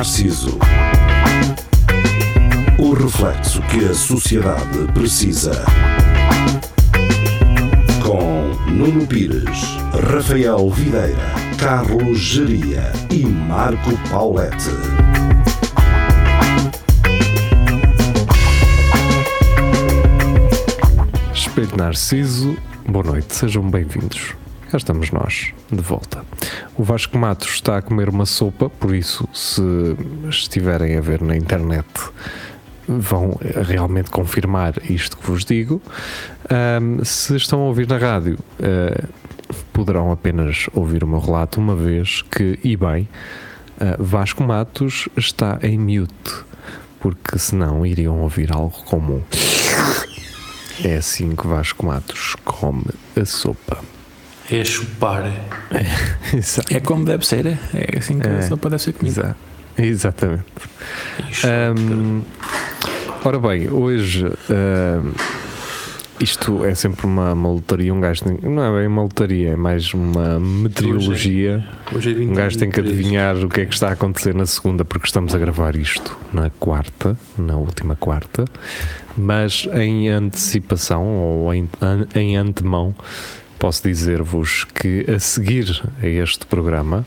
Narciso. O reflexo que a sociedade precisa. Com Nuno Pires, Rafael Videira, Carlos Geria e Marco Paulette. Espelho Narciso, boa noite, sejam bem-vindos. Cá estamos nós, de volta. O Vasco Matos está a comer uma sopa, por isso, se estiverem a ver na internet, vão realmente confirmar isto que vos digo. Ahm, se estão a ouvir na rádio, ah, poderão apenas ouvir o meu relato uma vez que, e bem, ah, Vasco Matos está em mute, porque senão iriam ouvir algo como. É assim que Vasco Matos come a sopa. É chupar. Exato. É como deve ser, é assim que É. a sopa deve ser comida. Exa- Exatamente. Ahm, ora bem, hoje isto é sempre uma, uma lotaria. Um gajo tem, não é bem uma lotaria, é mais uma meteorologia. Hoje é 20 Um gajo tem que adivinhar o que é que está a acontecer na segunda, porque estamos a gravar isto na quarta, na última quarta, mas em antecipação ou em, an- em antemão, posso dizer-vos que a seguir a este programa,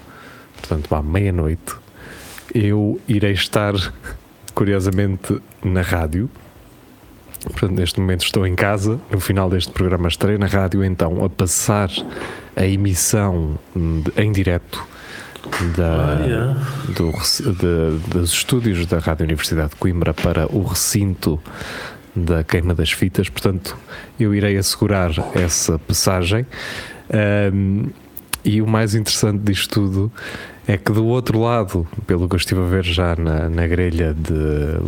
portanto, à meia-noite, eu irei estar, curiosamente, na rádio. Portanto, neste momento estou em casa, no final deste programa estarei na rádio, então, a passar a emissão de- em direto da, Ah, yeah. do de- dos estúdios da Rádio Universidade de Coimbra para o recinto da queima das fitas, portanto eu irei assegurar essa passagem Ahm, e o mais interessante disto tudo é que do outro lado, pelo que eu estive a ver já na, na grelha de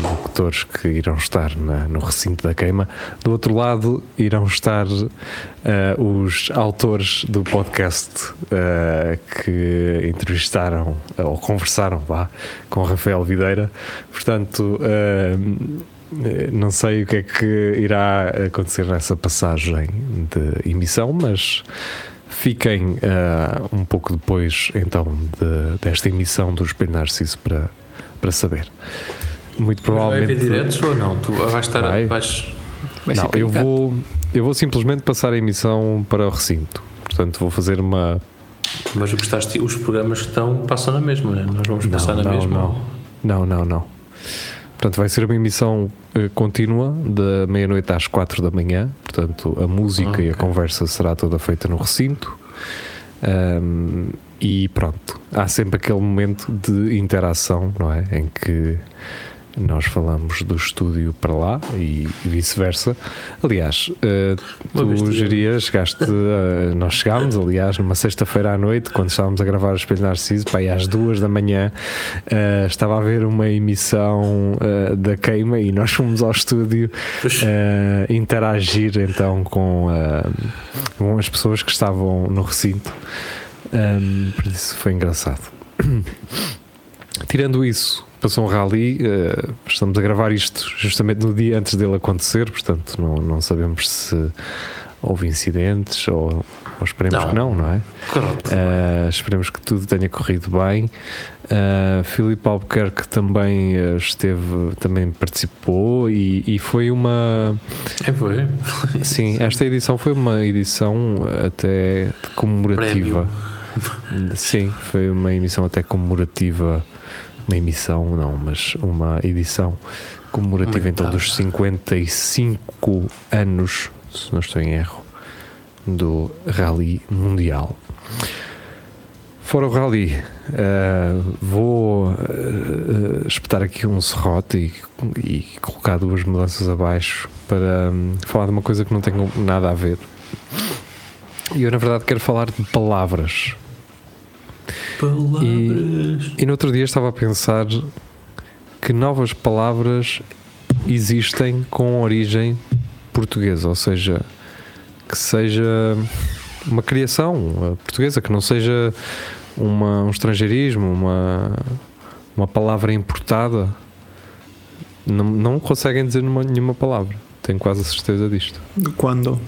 locutores que irão estar na- no recinto da queima, do outro lado irão estar ah, os autores do podcast ah, que entrevistaram ou conversaram com Rafael Videira. Portanto, não sei o que é que irá acontecer nessa passagem de emissão, mas fiquem ah, um pouco depois então de- desta emissão do Espelho Narciso para, para saber. Muito Vai provavelmente. haver diretos ou não? Tu vais estar. Vai. Vais, Vai Não, eu vou, eu vou simplesmente passar a emissão para o recinto. Portanto, vou fazer uma. mas o que estás, os programas que estão passam na mesma, né? Nós vamos passar na não, mesma. não. Não, não, não. Portanto, vai ser uma emissão eh, contínua da meia-noite às quatro da manhã. Portanto, a música e a conversa será toda feita no recinto. Ahm, e pronto, há sempre aquele momento de interação, não é? Em que nós falamos do estúdio para lá e vice-versa. Aliás, vez tu gerias, chegaste, eh, nós chegámos, aliás, numa sexta-feira à noite, quando estávamos a gravar o Espelho Narciso, pá, às duas da manhã, eh, estava a haver uma emissão eh, da queima e nós fomos ao estúdio interagir então com, com as pessoas que estavam no recinto. Um, por isso foi engraçado. Tirando isso, passou um rally. eh, estamos a gravar isto justamente no dia antes dele acontecer, portanto, não, não sabemos se houve incidentes ou, ou esperemos Não. que não, não é? Uh, esperemos que tudo tenha corrido bem. Uh, Filipe Albuquerque também uh, esteve, também participou e, e foi uma. É, foi. Sim, esta edição foi uma edição até comemorativa. Sim, foi uma emissão até comemorativa. Uma emissão, não, mas uma edição comemorativa então dos 55 anos, se não estou em erro, do Rally Mundial. Fora o Rally, eh, vou eh, espetar aqui um serrote e, e colocar duas mudanças abaixo para hum, falar de uma coisa que não tem nada a ver. E eu, na verdade, quero falar de palavras. Palavras. E no outro dia estava a pensar que novas palavras existem com origem portuguesa, ou seja, que seja uma criação uh, portuguesa, que não seja uma, um estrangeirismo, uma, uma palavra importada. Não, não conseguem dizer numa- nenhuma palavra. Tenho quase a certeza disto. Quando?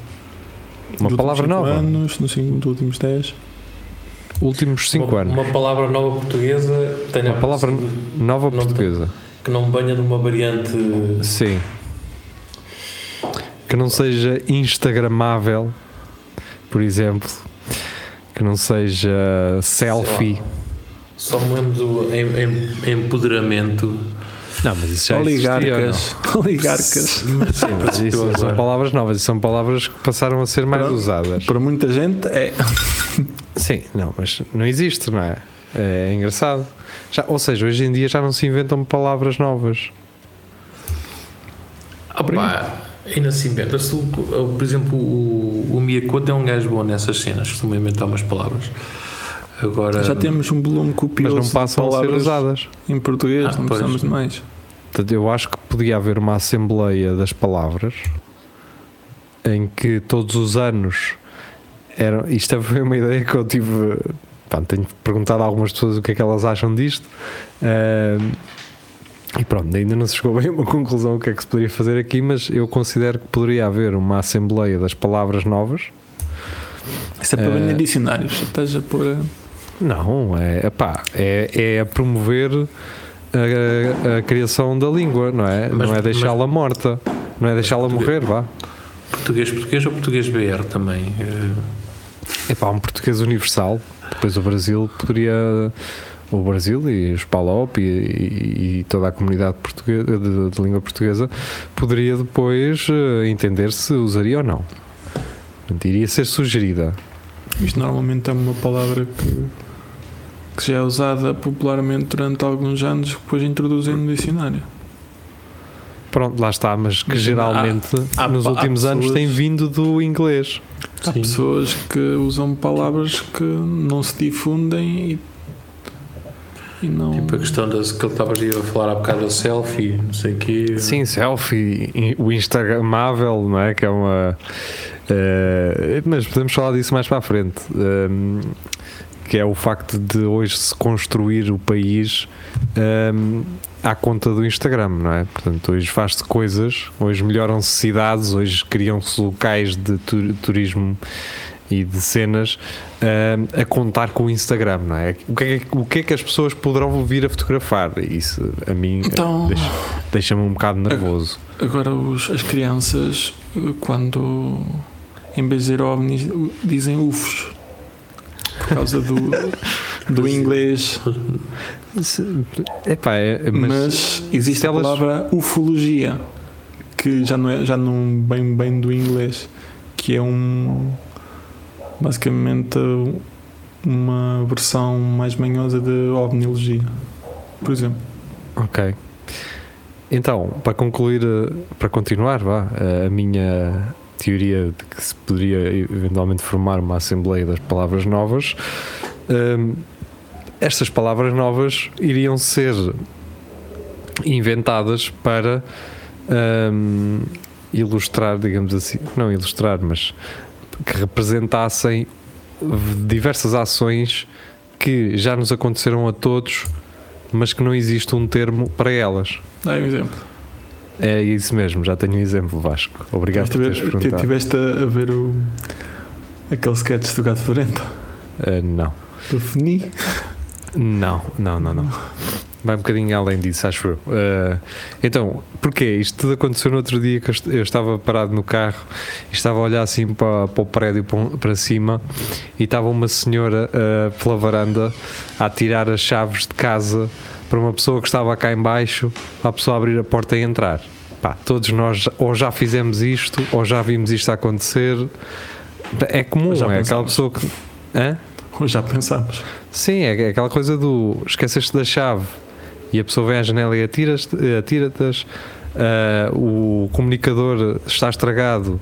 Uma palavra últimos nova. anos, nos últimos 10. Últimos 5 uma, anos. Uma palavra nova portuguesa tenha Uma palavra nova não- portuguesa. que não venha numa variante. Sim. Que não seja instagramável, por exemplo. Que não seja selfie. Só me lembro do em, em- empoderamento. Não, mas isso já existia, Oligarcas. Oligarcas. não? Sim, mas isso Agora. são palavras novas. e São palavras que passaram a ser mais Pronto. usadas. Para muita gente é. Sim, não, mas não existe, não é? É engraçado. Já, ou seja, hoje em dia já não se inventam palavras novas. Ah, pá, ainda se inventa-se. o- o- Por exemplo, o, o Miyakoto é um gajo bom nessas cenas, costuma inventar umas palavras. Agora. Já temos um volume Mas copioso não passam de a ser usadas. em português, Ah, não pois. precisamos de mais. Portanto, eu acho que podia haver uma assembleia das palavras em que todos os anos eram. Isto foi uma ideia que eu tive. pá, tenho perguntado a algumas pessoas o que é que elas acham disto. Ahm, e pronto, ainda não se chegou bem a uma conclusão o que é que se poderia fazer aqui, mas eu considero que poderia haver uma assembleia das palavras novas. Isso é para Eh, vender dicionários. Estás a pôr. a- Não, é, epá, é, é a promover a, a criação da língua, não é? Mas- não é deixá-la morta, não é deixá-la morrer, vá. Português português ou português BR também? Eh, Epá, um português universal. Depois o Brasil poderia. O Brasil e os PALOP e, e- e toda a comunidade portuguesa, de, de língua portuguesa poderia depois eh, entender se usaria ou não. Iria ser sugerida. Isto normalmente é uma palavra que, que já é usada popularmente durante alguns anos, depois introduzem no dicionário. Pronto, lá está, mas que Mas geralmente há- há- nos últimos anos pessoas- tem vindo do inglês. Há Sim. pessoas que usam palavras que não se difundem e, e não. Tipo a questão das, que ele estava a falar há bocado da selfie, não sei o quê. Sim, selfie, in- o Instagramável, não é? Que é uma. eh, mas podemos falar disso mais para a frente. ehm, que é o facto de hoje se construir o país ehm, à conta do Instagram, não é? Portanto, hoje faz-se coisas, hoje melhoram-se cidades, hoje criam-se locais de tu- turismo e de cenas ehm, a contar com o Instagram, não é? O que é, que- o que é que as pessoas poderão vir a fotografar? Isso a mim Então- deixa- deixa-me um bocado nervoso. Agora os- as crianças, quando em vez de dizer ovnis, dizem ufos. Por causa do, do inglês. Epá, é, mas, Mas, existe a elas- palavra ufologia, que já não é já não bem bem do inglês, que é um basicamente uma versão mais manhosa de ovniologia, por exemplo. Ok. Então, para concluir, eh, para continuar, vá, eh, a minha teoria de que se poderia eventualmente formar uma assembleia das palavras novas, ehm, estas palavras novas iriam ser inventadas para ehm, ilustrar, digamos assim, não ilustrar, mas que representassem diversas ações que já nos aconteceram a todos, mas que não existe um termo para elas. Dá um exemplo. É isso mesmo, já tenho um exemplo, Vasco. Obrigado por teres Tive- perguntado. Tiveste a, a ver o aquele sketch do Gato Florento, Ah, não. do Feni. Não, não, não, não. Vai um bocadinho além disso, acho eu. Ah, então, porquê? Isto tudo aconteceu no outro dia que eu est- eu estava parado no carro e estava a olhar assim para, para o prédio para, cima e estava uma senhora ah, pela varanda a tirar as chaves de casa para uma pessoa que estava cá em baixo para a pessoa abrir a porta e entrar. Pá, todos nós ou já fizemos isto ou já vimos isto acontecer. É comum, Já é aquela pensámos. pessoa que. Hã? Já pensámos. Sim, é aquela coisa do esqueceste da chave e a pessoa vem à janela e atira-te, atira-te o comunicador está estragado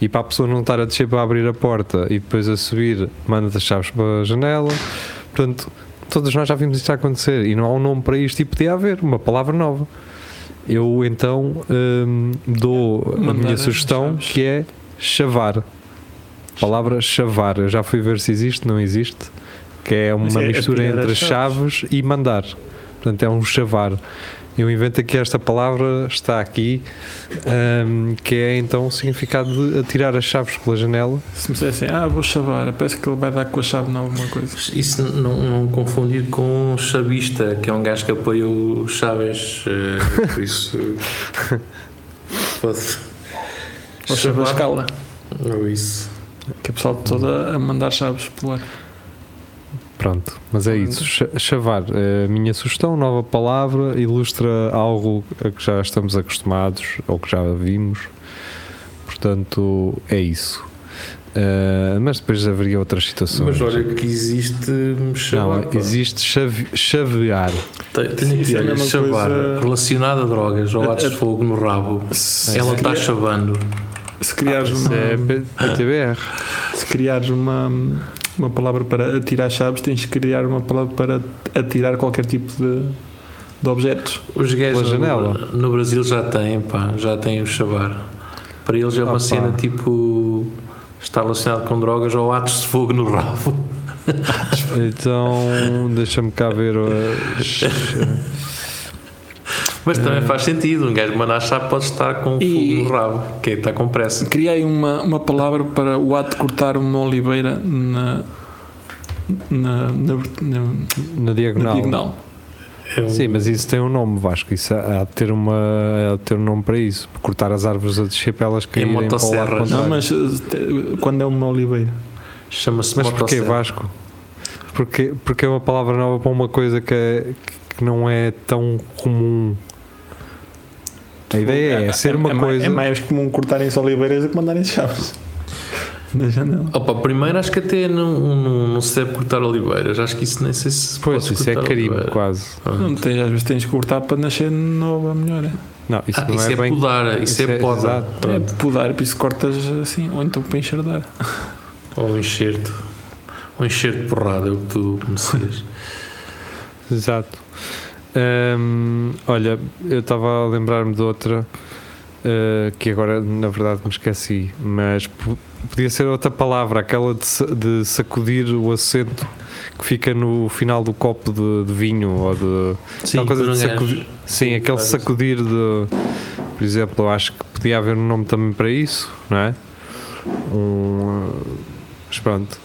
e para a pessoa não estar a descer para abrir a porta e depois a subir, manda-te as chaves para a janela. Portanto, todos nós já vimos isto acontecer e não há um nome para isto e podia haver uma palavra nova. Eu então hum, dou a Mandar minha as sugestão chaves. que é chavar. Palavra chavar. Eu já fui ver se existe, não existe. Que é uma é- mistura entre as chaves. e mandar. Portanto, é um chavar. Eu invento aqui esta palavra, está aqui, ahm, que é então o significado de atirar as chaves pela janela. Se me dissessem, ah, vou chavar, parece que ele vai dar com a chave em alguma coisa. Isso não, não confundir com chavista, que é um gajo que apoia o Chaves, eh, por isso. Pode. Ou escala, Ou isso. que é o pessoal todo a mandar chaves pelo ar. Pronto, mas é isso. Cha- Chavar, a minha sugestão, nova palavra, ilustra algo a que já estamos acostumados ou que já vimos. Portanto, é isso. Ah, mas depois haveria outras situações. Mas olha que existe chavar. Não, existe chave, chavear. Tem- Tenho aqui, é olha, chavar, coisa- relacionado a drogas ou atos de fogo no rabo. Se, Ela está chavando. se criares Isso uma, é PTBR. se criares uma, uma palavra para atirar chaves, tens que criar uma palavra para atirar qualquer tipo de, de objetos. Os gajos janela. no, no Brasil já têm, pá, já têm o chavar. Para eles é uma Ah, pá. cena tipo. Está relacionado com drogas ou atos de fogo no rabo. Então, deixa-me cá ver. as- Mas também faz sentido. Um gajo mandar chave pode estar com fogo no rabo, que é, está com pressa. Criei uma, uma palavra para o ato de cortar uma oliveira na, na, na, na, na na diagonal. diagonal. É um- Sim, mas isso tem um nome, Vasco. Isso há de ter, uma, há de ter um nome para isso. Cortar as árvores a descer para elas caírem para o lado. Não, mas eh, quando é uma oliveira? Chama-se Mas porquê. Vasco? Porque, porque é uma palavra nova para uma coisa que, é- que não é tão comum. A ideia é, ser uma é, mais- coisa. É mais comum cortarem-se oliveiras do que mandarem chaves. Na janela. Opa, primeiro acho que até não, não, não se deve cortar oliveiras. Acho que isso nem sei se Pois, pode isso é oliveira. quase. Ah. Não tens, às vezes tens que cortar para nascer nova melhor. É, Não, isso Ah, não isso é, é, bem. podar, isso, isso é é- poda. exato. é podar, por isso cortas assim, ou então para enxerdar. Ou um enxerto. Um enxerto de porrada, é o que tu conhecias. Exato. Hum, olha, eu estava a lembrar-me de outra uh, que agora na verdade me esqueci, mas po- podia ser outra palavra, aquela de, de sacudir o assento que fica no final do copo de, de vinho ou de. aquela coisa de um sacudir. Sim, aquele claro. sacudir de. Por exemplo, eu acho que podia haver um nome também para isso, não é? Um, uh, mas pronto.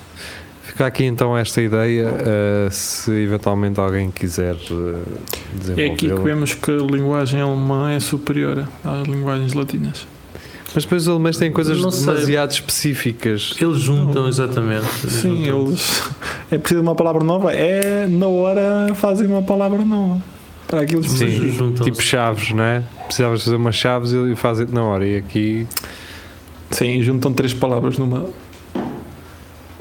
Fica aqui então esta ideia, uh, se eventualmente alguém quiser uh, É desenvolver. aqui que vemos que a linguagem alemã é superior às linguagens latinas. Mas depois os alemães têm coisas demasiado específicas. Eles juntam, exatamente. Sim, Juntam. eles. É preciso uma palavra nova? É na hora fazem uma palavra nova. Para aquilo que Sim, Sim, juntam-se. tipo chaves, não é? Precisavas fazer umas chaves e fazem na hora. E aqui Sim, juntam três palavras numa.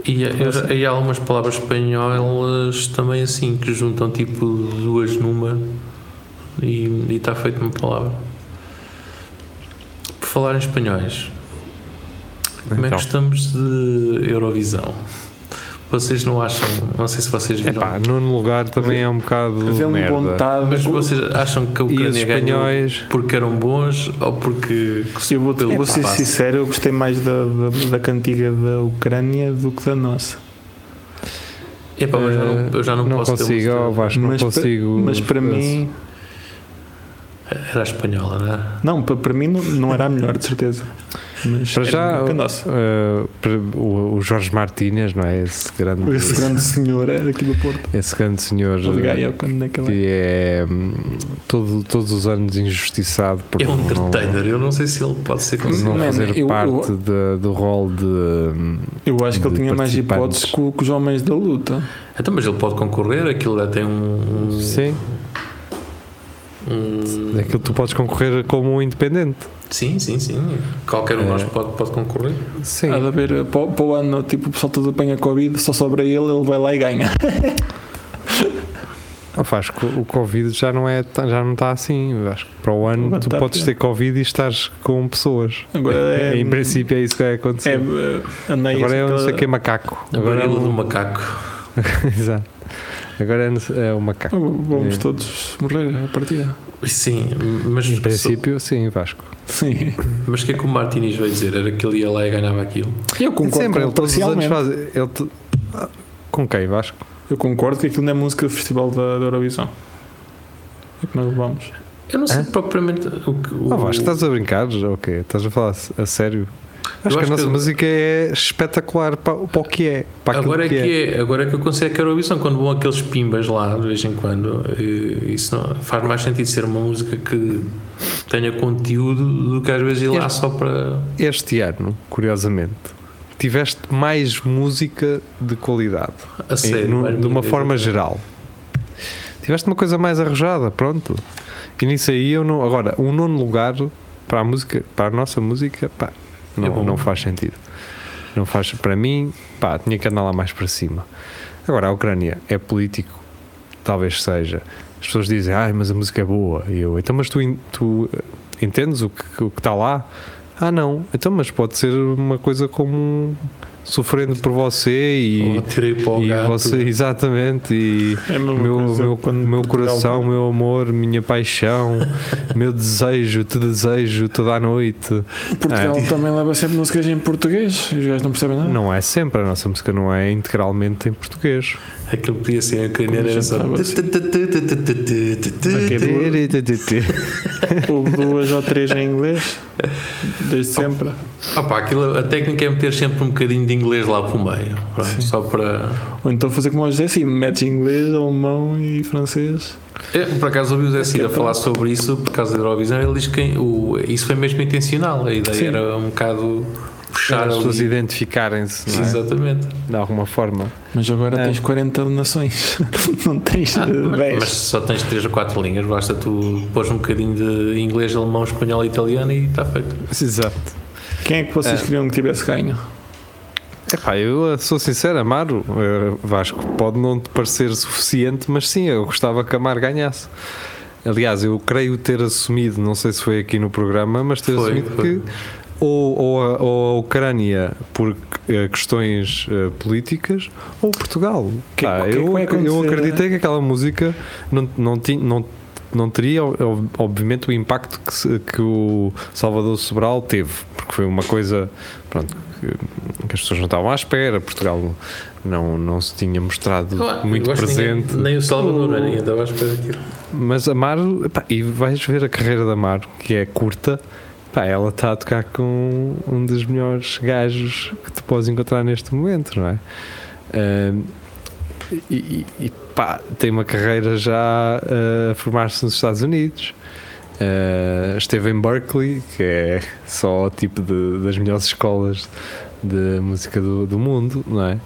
E, há- e há algumas palavras espanholas também assim, que juntam tipo duas numa e está feito uma palavra. Por falar em espanhóis, como é Então. que estamos de Eurovisão? Vocês não acham, não sei se vocês viram, Epá, nono lugar também é um bocado Vê-me merda. vontade. mas vocês acham que a os Ucrânia ganhou espanhóis, porque eram bons ou porque Eu vou, pelo vou ser passe? sincero, eu gostei mais da, da, da cantiga da Ucrânia do que da nossa. Epá, mas eu não, eu já não, não posso ter consigo, música. oh, Vasco, não Mas pa- consigo. Mas para mim, Era a espanhola, não é? não, para, para mim não, não era a melhor, de certeza. Mas Para era já, nossa. uh, para o, o Jorge Martínez, não é? Esse grande, Esse grande senhor é daqui do Porto. esse grande senhor O uh, Gaia, quando é que é? que é hum, todo, todos os anos injustiçado por É um não, entertainer, eu não sei se ele pode ser não considerado. Man, fazer eu- parte eu- de- do rol de. hum, Eu acho que ele tinha mais hipóteses que, o- que os homens da luta. Então, mas ele pode concorrer, aquilo tem um. um- Sim, um- aquilo tu podes concorrer como um independente. sim, sim, sim. Qualquer um de nós É. pode, pode concorrer. Sim. Há de haver, eh, para, o- para o ano, tipo, o pessoal todo apanha Covid, só sobra ele, ele vai lá e ganha. Não faz que o Covid já não é já não está assim. Acho que para o ano Agora tu está podes pior. ter Covid e estás com pessoas. Agora é- em princípio é isso que vai É, acontecer. eh, andei Agora é assim, não sei que é macaco. Agora é um- do macaco. Exato. Agora é, é o macaco. Vamos É. todos morrer a partida. Sim, mas. Em princípio, sim, Vasco. Sim. Mas o que é que o Martínez veio dizer? Era que ele ia lá e ganhava aquilo. Eu concordo Sempre, com ele todos os anos faz. Ele te- Com quem, Vasco? Eu concordo que aquilo não é música do Festival da, da Eurovisão. É que nós levamos. Eu não sei Hã? propriamente o que. O, Ah, Vasco, estás a brincar? Ok, estás a falar a sério? Acho que a nossa que- música é espetacular para, para o que é. Agora é que que é. é, agora é que eu considero que a Eurovisão, quando vão aqueles pimbas lá de vez em quando, isso não, faz mais sentido ser uma música que tenha conteúdo do que às vezes ir lá Este- só para. Este ano, curiosamente, tiveste mais música de qualidade. A Em- sério. no- mais de uma forma geral. Tiveste uma coisa mais arrojada, pronto. E nisso aí eu não. Agora, um nono lugar para a música, para a nossa música, pá, É não, não faz sentido. Não faz para mim, pá, tinha que andar lá mais para cima. Agora, a Ucrânia é político, talvez seja. As pessoas dizem, ai, mas a música é boa. E eu, então, mas tu, tu eh, entendes o que, o que está lá? Ah, não. Então, mas pode ser uma coisa como sofrendo por você e, Ou tirei para o e gato. você, exatamente, e É a meu, meu, meu coração, meu amor, minha paixão, meu desejo, te desejo toda a noite. Portugal É. também leva sempre músicas em português e os gajos não percebem nada. Não é sempre, a nossa música não é integralmente em português. Aquilo podia ser em ucraniano era só. Duas ou três em inglês, desde sempre. Opa, aquilo, a técnica é meter sempre um bocadinho de inglês lá para o meio. Pronto, só para. Ou então fazer como o José assim, metes inglês, alemão e francês. É, por acaso ouvi o Zé Cid a falar sobre isso por causa da Eurovisão. Ele diz que o, isso foi mesmo intencional. A ideia Sim. era um bocado puxar Para as pessoas identificarem-se é? Exatamente. de alguma forma. Mas agora É. tens 40 nações, não tens eh, 10. Mas só tens 3 ou 4 linhas, basta tu pôs um bocadinho de inglês, alemão, espanhol e italiano e está feito. Exato. Quem é que vocês É. queriam que tivesse ganho? Epá, eu eh, sou sincero, Amaro, eh, Vasco, pode não te parecer suficiente, mas sim, eu gostava que Amaro ganhasse. Aliás, eu creio ter assumido, não sei se foi aqui no programa, mas ter Foi, assumido foi. que ou, ou, a, ou a Ucrânia por eh, questões políticas ou Portugal. Que- Pá, que é que eu, eu acreditei que aquela música não, não, tinha, não, não teria, ob- obviamente, o impacto que, se- que o Salvador Sobral teve, porque foi uma coisa pronto, que, as pessoas não estavam à espera. Portugal não, não se tinha mostrado muito que ninguém- presente. nem o Salvador, nem estava à espera daquilo. Mas epá, e vais ver a carreira da Amaro, que é curta, pá, ela está a tocar com um dos melhores gajos que tu podes encontrar neste momento, não é? E- e, pá, tem uma carreira já ah, a formar-se nos Estados Unidos. Ah, esteve em Berkeley, que é só o tipo de, das melhores escolas de música do, do mundo, não é?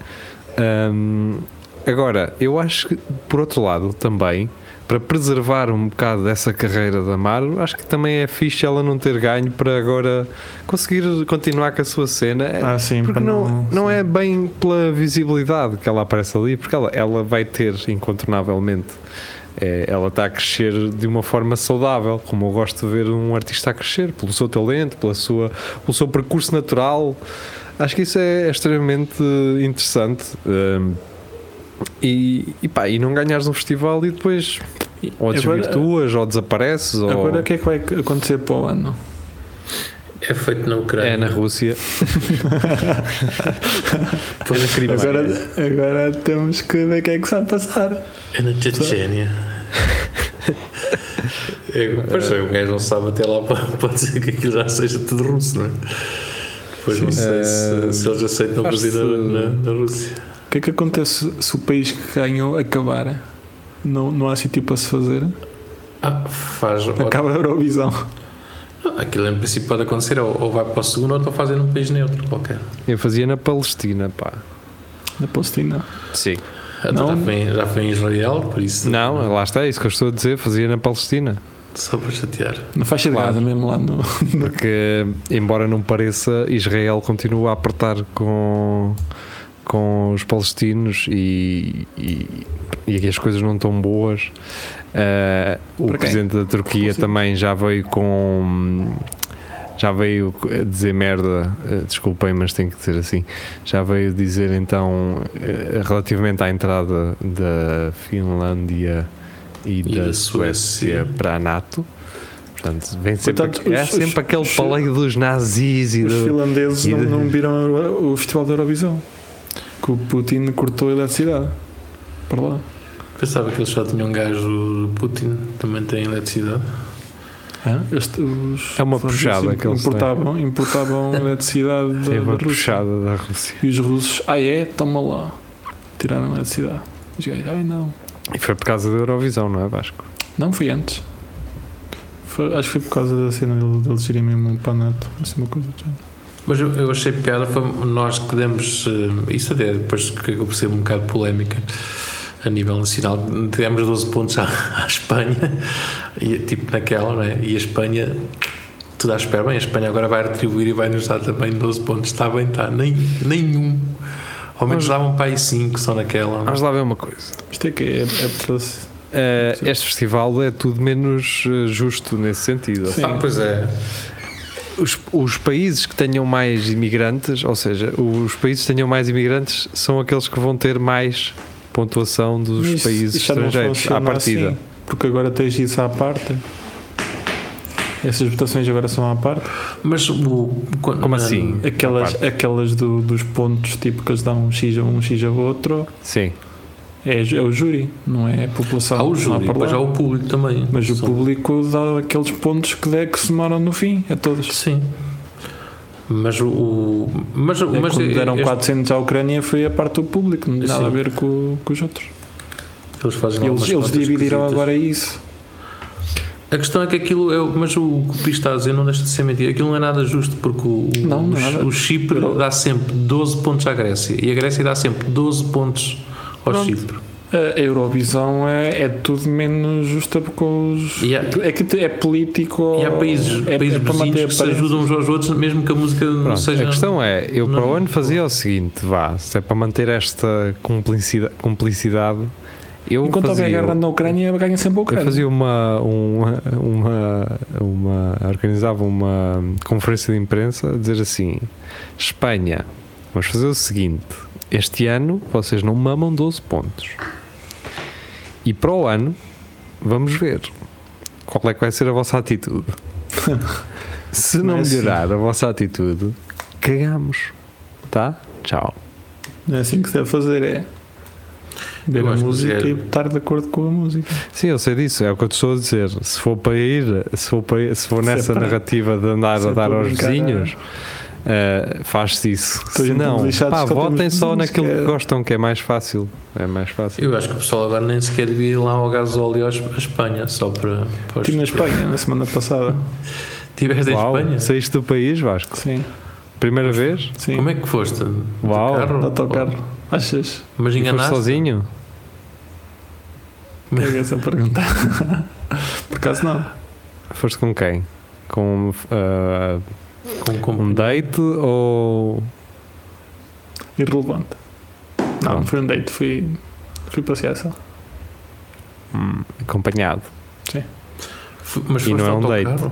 Ahm, agora, eu acho que, por outro lado, também, para preservar um bocado dessa carreira da Amaro, acho que também é fixe ela não ter ganho para agora conseguir continuar com a sua cena. É- Ah, sim, porque para não, não sim. é bem pela visibilidade que ela aparece ali, porque ela, ela vai ter, incontornavelmente, é, ela está a crescer de uma forma saudável, como eu gosto de ver um artista a crescer, pelo seu talento, pela sua, pelo seu percurso natural. Acho que isso é extremamente interessante. hum, e, e, pá, e não ganhares um festival e depois ou desvirtuas ou desapareces ou Agora o que é que vai acontecer para o ano? É feito na Ucrânia. é na Rússia. é na Crimeia. Agora, agora temos que ver o que é que se vai passar. É na Chechênia. É, pois é, o gajo não sabe até lá para, pode ser que aquilo já seja tudo russo, não é? Pois não sei se, se eles aceitam acho presidente na, na Rússia. O que é que acontece se o país que ganhou acabar? Não, não há sítio para se fazer? Ah, faz. Acaba a Eurovisão. Aquilo em princípio pode acontecer, ou, ou vai para o segundo, ou estão fazendo um país neutro qualquer. Eu fazia na Palestina, pá. Na Palestina. Sim. Até Não. já, foi, em- já foi em Israel, por isso. Não, lá está, é isso que eu estou a dizer, fazia na Palestina. Só para chatear. Na faixa de Claro. Gaza, mesmo lá no. Porque, embora não pareça, Israel continua a apertar com, com os palestinos e, e, e aqui as coisas não estão boas. Ah, o Para quem? presidente da Turquia Sim. também já veio com. Já veio dizer merda, eh, desculpem, mas tem que dizer assim. Já veio dizer então, eh, relativamente à entrada da Finlândia e, E da, da Suécia, para a NATO. Portanto, vem sempre, Portanto, é os- sempre os- aquele os- paleio dos nazis e Os do, finlandeses e não, de- não viram o Festival da Eurovisão. Que o Putin cortou a eletricidade. Para lá. Pensava que eles só tinham um gajo Putin, também tem eletricidade. Este- É uma puxada que eles têm. importavam, importavam eletricidade da, É da uma Rússia. puxada da Rússia. E os russos, ah é? Toma lá. Tiraram a eletricidade. Os gajos, ai não. E foi por causa da Eurovisão, não é Vasco? Não, foi antes. Foi- acho que foi por causa da cena deles irem mesmo para a NATO. Assim, uma coisa do género. Mas eu, eu achei piada foi nós que demos eh, isso até depois que eu percebo um bocado polémica a nível nacional, demos 12 pontos à, à Espanha, e, tipo naquela, não é? E a Espanha, tudo à espera, bem, a Espanha agora vai retribuir e vai nos dar também 12 pontos, está bem, está, nem, nenhum. Ao menos Mas- davam para aí 5 só naquela. é? Vamos lá ver uma coisa. Isto é que é, é Eh, Sim. este festival é tudo menos eh, justo nesse sentido. Sim. Ah, pois é. Os, os países que tenham mais imigrantes, ou seja, os países que tenham mais imigrantes são aqueles que vão ter mais pontuação dos Mas países não estrangeiros à partida. assim, porque agora tens isso à parte. Essas votações agora são à parte. Mas o. quando- Como assim? Aquelas, aquelas do- dos pontos, tipo que eles dão um X a um, um X a outro, Sim. É, é o júri, não é a população. Há o júri, lá. há o público também. Mas o público dá aqueles pontos que, der, que se demoram no fim, a todos. Sim. Mas o. mas É mas quando deram este- 400 à Ucrânia foi a parte do público, não tem nada a ver com, com os outros. eles fazem Eles, eles dividiram esquisitas. agora isso. A questão é que aquilo é. Mas o que o Pi está a dizer não deixa de ser mentira. Aquilo não é nada justo porque o, Não, é o- o Chipre dá sempre 12 pontos à Grécia e a Grécia dá sempre 12 pontos ao Pronto. Chipre. A Eurovisão é, é tudo menos justa porque os. Há- é que é político. E há países, é, países é para vizinhos manter que se ajudam uns aos outros, mesmo que a música não Pronto, seja. a questão é, eu para o não- ano fazia o seguinte, vá, se é para manter esta cumplicidade, cumplicidade eu Enquanto houver fazia, guerra na Ucrânia, ganha sempre a eu Ucrânia. fazia uma, uma, uma, uma, organizava uma conferência de imprensa a dizer assim, Espanha, vamos fazer o seguinte, este ano vocês não mamam 12 pontos. E para o ano, vamos ver qual é que vai ser a vossa atitude. Se Não não é assim. melhorar a vossa atitude, cagamos. Tá? Tchau. Não é assim que se deve fazer, é. Ver a música é- e estar de acordo com a música. Sim, eu sei disso, é o que eu te estou a dizer. Se for para ir, se for, para ir- se for Se é nessa para- narrativa de andar se a é dar aos brincar, vizinhos, eh, faz-se isso. Se não, pá, votem só naquilo que que gostam, que é mais fácil. É mais fácil. Eu acho que o pessoal agora nem sequer devia ir lá ao gasóleo à Espanha, só para. para Estive na Espanha na semana passada. Tiveste em Espanha? saíste do país, Vasco? Sim, Primeira vez? sim. Como é que foste? De Uau. carro? De autocarro. Achas? Mas foste enganaste? sozinho? É essa a pergunta. Por acaso não. Foste com quem? Com eh, Com, com, um date ou. Irrelevante. Não, Pronto. foi um date, fui, fui passear só. hum, acompanhado? F- Mas E foste não é um date.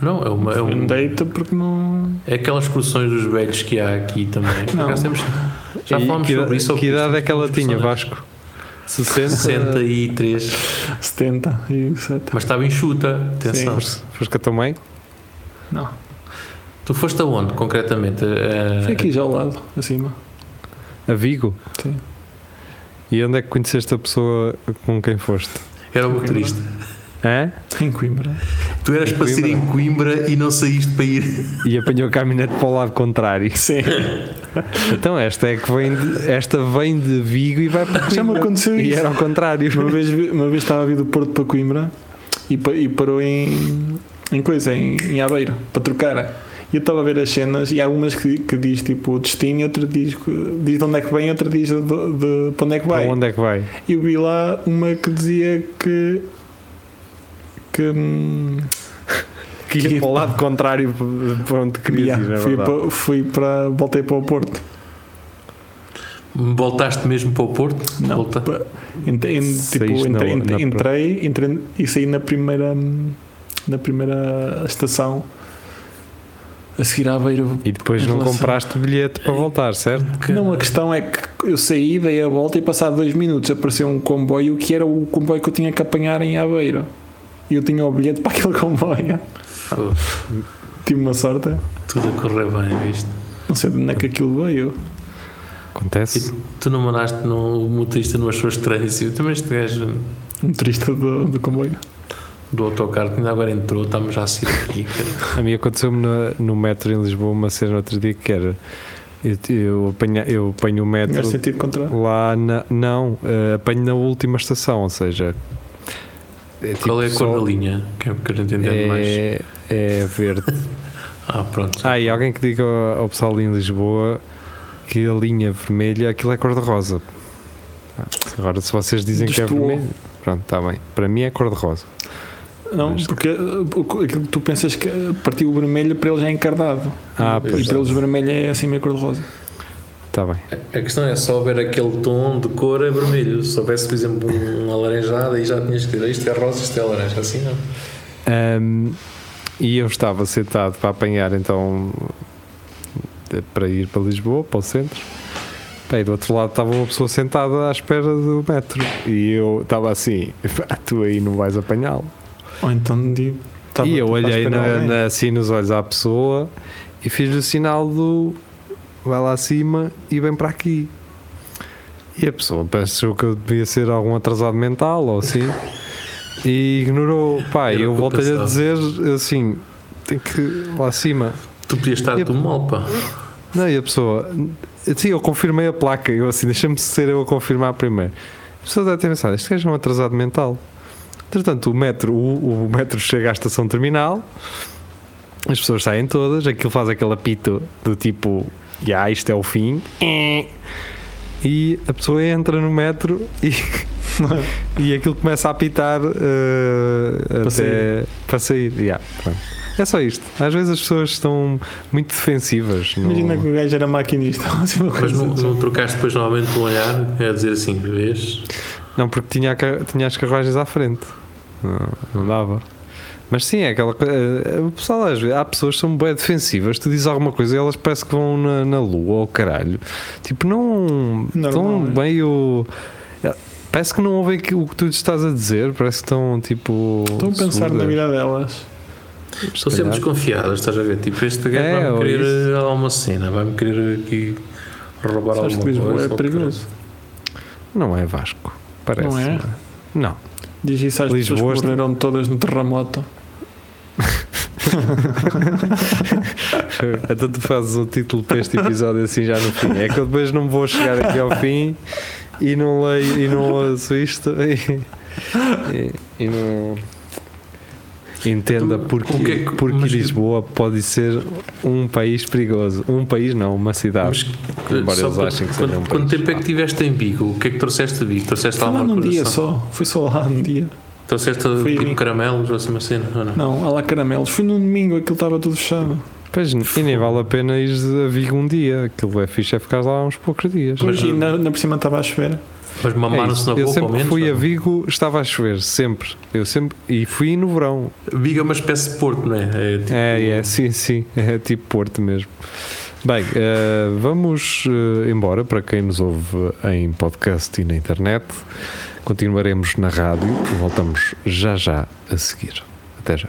Não, é uma. É, Foi um, um date porque não. é aquelas excursões dos velhos que há aqui também. Não. temos- já E falamos sobre isso. que idade é que ela tinha. Vasco? 60? 63. 70 e 7. Mas estava enxuta, atenção. Foste foste com a tua mãe? Não. Tu foste aonde, concretamente? Eh, Foi aqui já ao lado, acima. A Vigo? Sim. E onde é que conheceste a pessoa com quem foste? Era o motorista. Hã? Em Coimbra. Tu eras Em para ser em Coimbra e não saíste para ir. E apanhou a caminhonete para o lado contrário. Sim. Então esta é que vem de, esta vem de Vigo e vai para Já me Coimbra. aconteceu E isso. era ao contrário. Uma vez, uma vez estava a vir do Porto para Coimbra e, e parou em, em coisa, em, em Aveiro, para trocar. E eu estava a ver as cenas e há umas que, que diz tipo o destino e outra diz, diz de onde é que vem, outra diz de, de- para onde é que vai. Para onde é que vai? E eu vi lá uma que dizia que. que. hum, Que ia para o lado contrário para onde querias yeah, ir, na fui, para, fui para. voltei para o Porto. Voltaste mesmo para o Porto? Não, Volta. tipo, Saíste na- entrei, na- entrei, entrei, entrei e saí na primeira na primeira estação a seguir à beira. E depois não relação- compraste bilhete para voltar, certo? Não, a questão é que eu saí, dei a volta e passado dois minutos apareceu um comboio que era o comboio que eu tinha que apanhar em Aveiro. E eu tinha o bilhete para aquele comboio. Tive uma sorte. Tudo a correr bem, viste? Não sei de onde é que aquilo veio. Acontece. E tu não mandaste no o motorista numas suas e eu também este gajo Um turista do, do comboio. Do autocarro, que ainda agora entrou, estamos já a sair aqui. A mim aconteceu-me no, no metro em Lisboa uma cena no outro dia que era. Eu, eu, apanha, eu apanho o metro sentido contrário. lá na. Não, eh, apanho na última estação, ou seja. É Qual é a tipo cor só- da linha? Que é porque a gente entende mais. é, é verde. Ah, pronto. Ah, e alguém que diga ao, ao pessoal ali em Lisboa que a linha vermelha, aquilo é cor-de-rosa. Ah, Agora, se vocês dizem que é vermelho, pronto, está bem. Para mim é cor-de-rosa. Não, Mas- porque o- aquilo que tu pensas que uh, partiu o vermelho para eles é encardado. Ah, e pois para eles o vermelho é assim meio cor-de-rosa. está bem. A questão é só ver aquele tom de cor é vermelho. Se houvesse, por exemplo, um alaranjado, aí já tinhas que dizer isto é rosa, isto é laranja. Assim não. Ahm, e eu estava sentado para apanhar então de- para ir para Lisboa, para o centro. Bem, do outro lado estava uma pessoa sentada à espera do metro e eu estava assim: "Pá, tu aí não vais apanhá-lo. Ou então digo. estava- e eu à olhei na- na- assim nos olhos à pessoa e fiz-lhe o sinal do vai lá acima e vem para aqui. E a pessoa pensou que eu devia ser algum atrasado mental ou assim e ignorou. Pá, Era eu voltei a dizer assim: tem que lá acima. Tu podias estar tudo mal, pá. Não, e a pessoa, sim, eu confirmei a placa. Eu assim, deixa-me ser eu a confirmar primeiro. A pessoa deve ter pensado: este gajo é um atrasado mental. Entretanto, o metro, o, o metro chega à estação terminal, as pessoas saem todas, aquilo faz aquele apito do tipo, já, isto é o fim. E a pessoa entra no metro e, e aquilo começa a apitar eh, Para até sair. para sair. Yeah. É só isto. Às vezes as pessoas estão muito defensivas. no- Imagina que o gajo era maquinista. Mas não, assim. não trocaste depois novamente um olhar, é dizer assim, vês? Não, porque tinha, a tinha as carruagens à frente. Não, não dava. Mas sim, é aquela coisa. O pessoal, às vezes, há pessoas que são bem defensivas. Tu dizes alguma coisa e elas parece que vão na, na lua ou caralho. Tipo, não. Normal, estão é? meio. Parece que não ouvem o que tu estás a dizer. Parece que estão tipo. Estou a pensar na surdas. vida delas. Estou Se sempre desconfiadas, estás a ver? Tipo, este gajo É, vai-me querer isso. eh, alguma cena, vai-me querer aqui roubar Sabes alguma coisa. é perigoso. Não é Vasco. Parece. Não é? Não. Diz isso às Lisboa pessoas que está- morreram todas no terremoto. Então tu fazes o título para este episódio assim já no fim. É que eu depois não vou chegar aqui ao fim e não leio e não ouço isto e, e, e não entenda Tu- porque, o que é que- porque mas- Lisboa pode ser um país perigoso. Um país não, uma cidade. Mas, Embora só eles para- achem que quanto, seja um quanto país. tempo é que tiveste em Vigo? O que é que trouxeste de Vigo? Trouxeste Foi lá alguma num dia só. Fui só lá num dia. Trouxeste Foi tipo em- caramelos ou assim uma cena? Ou não? Não, há lá caramelos. Fui num domingo, aquilo estava tudo fechado. Pois, e nem vale a pena ir a Vigo um dia. Aquilo é fixe é ficar lá uns poucos dias. Mas- na, na por cima estava a chover. Mas É mamaram-se isso. na eu boca ao sempre menos? fui a ou não? Vigo estava a chover, sempre. Eu sempre e fui no verão. Vigo é uma espécie de porto, não é? É, tipo, É, é, sim, sim, é tipo Porto mesmo. Bem, eh, vamos eh, embora para quem nos ouve em podcast e na internet. Continuaremos na rádio, voltamos já já a seguir. Até já.